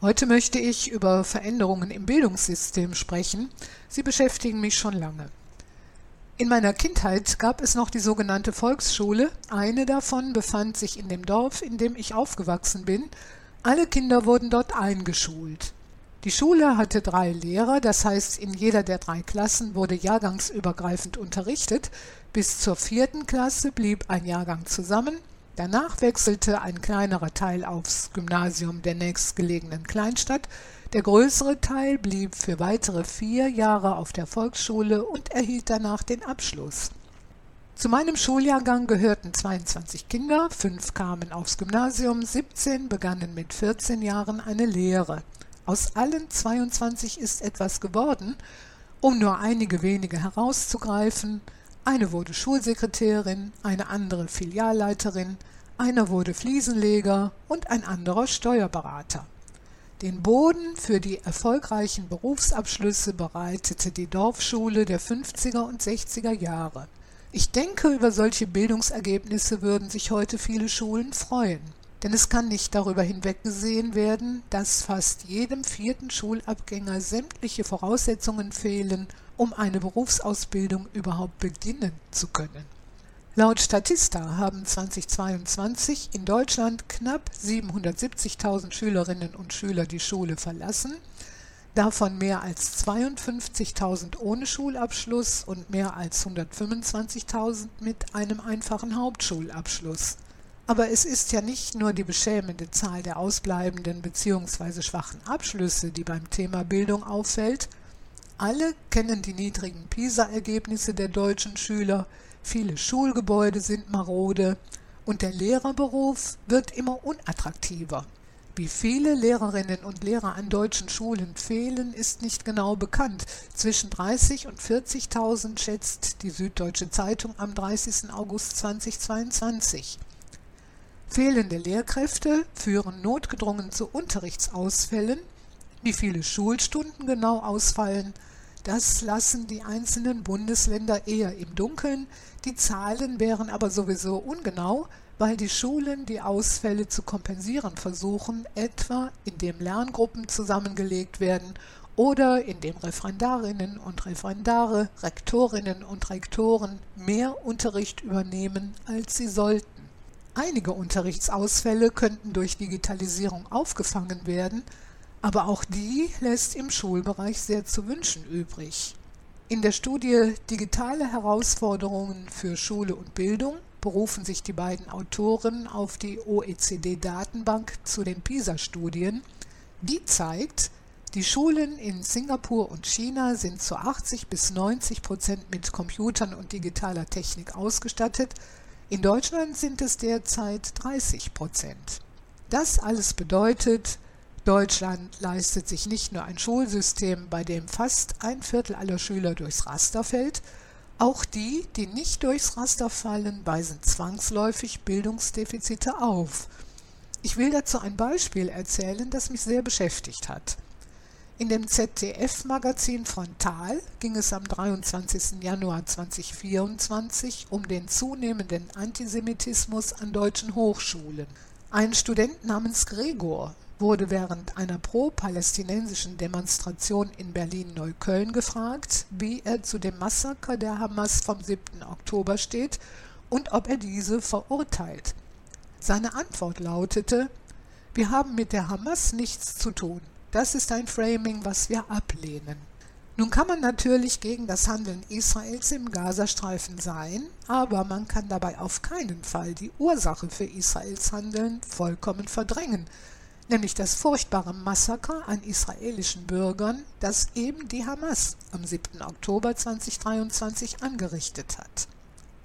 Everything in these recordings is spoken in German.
Heute möchte ich über Veränderungen im Bildungssystem sprechen. Sie beschäftigen mich schon lange. In meiner Kindheit gab es noch die sogenannte Volksschule. Eine davon befand sich in dem Dorf, in dem ich aufgewachsen bin. Alle Kinder wurden dort eingeschult. Die Schule hatte drei Lehrer, das heißt, in jeder der drei Klassen wurde jahrgangsübergreifend unterrichtet. Bis zur vierten Klasse blieb ein Jahrgang zusammen Danach wechselte ein kleinerer Teil aufs Gymnasium der nächstgelegenen Kleinstadt, der größere Teil blieb für weitere vier Jahre auf der Volksschule und erhielt danach den Abschluss. Zu meinem Schuljahrgang gehörten 22 Kinder, fünf kamen aufs Gymnasium, 17 begannen mit 14 Jahren eine Lehre. Aus allen 22 ist etwas geworden, um nur einige wenige herauszugreifen, eine wurde Schulsekretärin, eine andere Filialleiterin, einer wurde Fliesenleger und ein anderer Steuerberater. Den Boden für die erfolgreichen Berufsabschlüsse bereitete die Dorfschule der 50er und 60er Jahre. Ich denke, über solche Bildungsergebnisse würden sich heute viele Schulen freuen. Denn es kann nicht darüber hinweggesehen werden, dass fast jedem vierten Schulabgänger sämtliche Voraussetzungen fehlen, um eine Berufsausbildung überhaupt beginnen zu können. Laut Statista haben 2022 in Deutschland knapp 770.000 Schülerinnen und Schüler die Schule verlassen, davon mehr als 52.000 ohne Schulabschluss und mehr als 125.000 mit einem einfachen Hauptschulabschluss. Aber es ist ja nicht nur die beschämende Zahl der ausbleibenden bzw. schwachen Abschlüsse, die beim Thema Bildung auffällt. Alle kennen die niedrigen PISA-Ergebnisse der deutschen Schüler, viele Schulgebäude sind marode und der Lehrerberuf wird immer unattraktiver. Wie viele Lehrerinnen und Lehrer an deutschen Schulen fehlen, ist nicht genau bekannt. Zwischen 30 und 40.000 schätzt die Süddeutsche Zeitung am 30. August 2022. Fehlende Lehrkräfte führen notgedrungen zu Unterrichtsausfällen. Wie viele Schulstunden genau ausfallen, das lassen die einzelnen Bundesländer eher im Dunkeln. Die Zahlen wären aber sowieso ungenau, weil die Schulen die Ausfälle zu kompensieren versuchen, etwa indem Lerngruppen zusammengelegt werden oder indem Referendarinnen und Referendare, Rektorinnen und Rektoren mehr Unterricht übernehmen, als sie sollten. Einige Unterrichtsausfälle könnten durch Digitalisierung aufgefangen werden, aber auch die lässt im Schulbereich sehr zu wünschen übrig. In der Studie Digitale Herausforderungen für Schule und Bildung berufen sich die beiden Autoren auf die OECD-Datenbank zu den PISA-Studien. Die zeigt, die Schulen in Singapur und China sind zu 80 bis 90 Prozent mit Computern und digitaler Technik ausgestattet, in Deutschland sind es derzeit 30 Prozent. Das alles bedeutet, Deutschland leistet sich nicht nur ein Schulsystem, bei dem fast ein Viertel aller Schüler durchs Raster fällt, auch die, die nicht durchs Raster fallen, weisen zwangsläufig Bildungsdefizite auf. Ich will dazu ein Beispiel erzählen, das mich sehr beschäftigt hat. In dem ZDF-Magazin Frontal ging es am 23. Januar 2024 um den zunehmenden Antisemitismus an deutschen Hochschulen. Ein Student namens Gregor wurde während einer pro-palästinensischen Demonstration in Berlin-Neukölln gefragt, wie er zu dem Massaker der Hamas vom 7. Oktober steht und ob er diese verurteilt. Seine Antwort lautete, wir haben mit der Hamas nichts zu tun. Das ist ein Framing, was wir ablehnen. Nun kann man natürlich gegen das Handeln Israels im Gazastreifen sein, aber man kann dabei auf keinen Fall die Ursache für Israels Handeln vollkommen verdrängen, nämlich das furchtbare Massaker an israelischen Bürgern, das eben die Hamas am 7. Oktober 2023 angerichtet hat.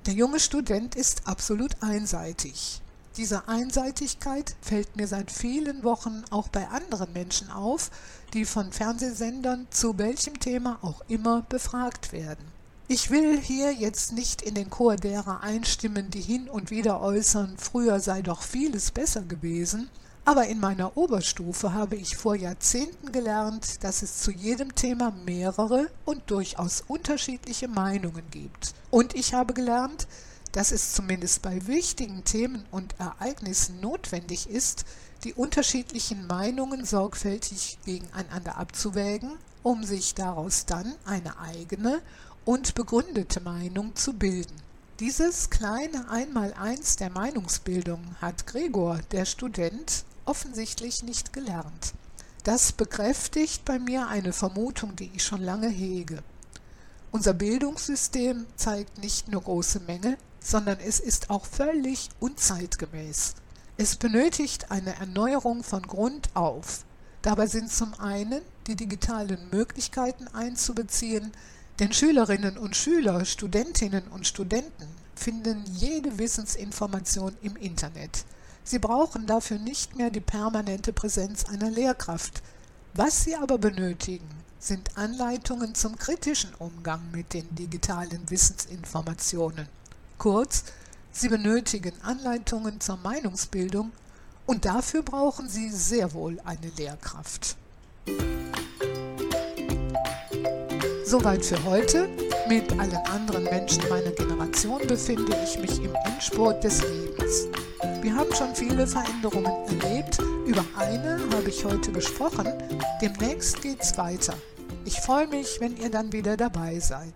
Der junge Student ist absolut einseitig. Diese Einseitigkeit fällt mir seit vielen Wochen auch bei anderen Menschen auf, die von Fernsehsendern zu welchem Thema auch immer befragt werden. Ich will hier jetzt nicht in den Chor derer einstimmen, die hin und wieder äußern, früher sei doch vieles besser gewesen, aber in meiner Oberstufe habe ich vor Jahrzehnten gelernt, dass es zu jedem Thema mehrere und durchaus unterschiedliche Meinungen gibt. Und ich habe gelernt, dass es zumindest bei wichtigen Themen und Ereignissen notwendig ist, die unterschiedlichen Meinungen sorgfältig gegeneinander abzuwägen, um sich daraus dann eine eigene und begründete Meinung zu bilden. Dieses kleine Einmaleins der Meinungsbildung hat Gregor, der Student, offensichtlich nicht gelernt. Das bekräftigt bei mir eine Vermutung, die ich schon lange hege. Unser Bildungssystem zeigt nicht nur große Mängel, sondern es ist auch völlig unzeitgemäß. Es benötigt eine Erneuerung von Grund auf. Dabei sind zum einen die digitalen Möglichkeiten einzubeziehen, denn Schülerinnen und Schüler, Studentinnen und Studenten finden jede Wissensinformation im Internet. Sie brauchen dafür nicht mehr die permanente Präsenz einer Lehrkraft. Was sie aber benötigen, sind Anleitungen zum kritischen Umgang mit den digitalen Wissensinformationen. Kurz, Sie benötigen Anleitungen zur Meinungsbildung und dafür brauchen Sie sehr wohl eine Lehrkraft. Soweit für heute. Mit allen anderen Menschen meiner Generation befinde ich mich im Endspurt des Lebens. Wir haben schon viele Veränderungen erlebt. Über eine habe ich heute gesprochen. Demnächst geht's weiter. Ich freue mich, wenn ihr dann wieder dabei seid.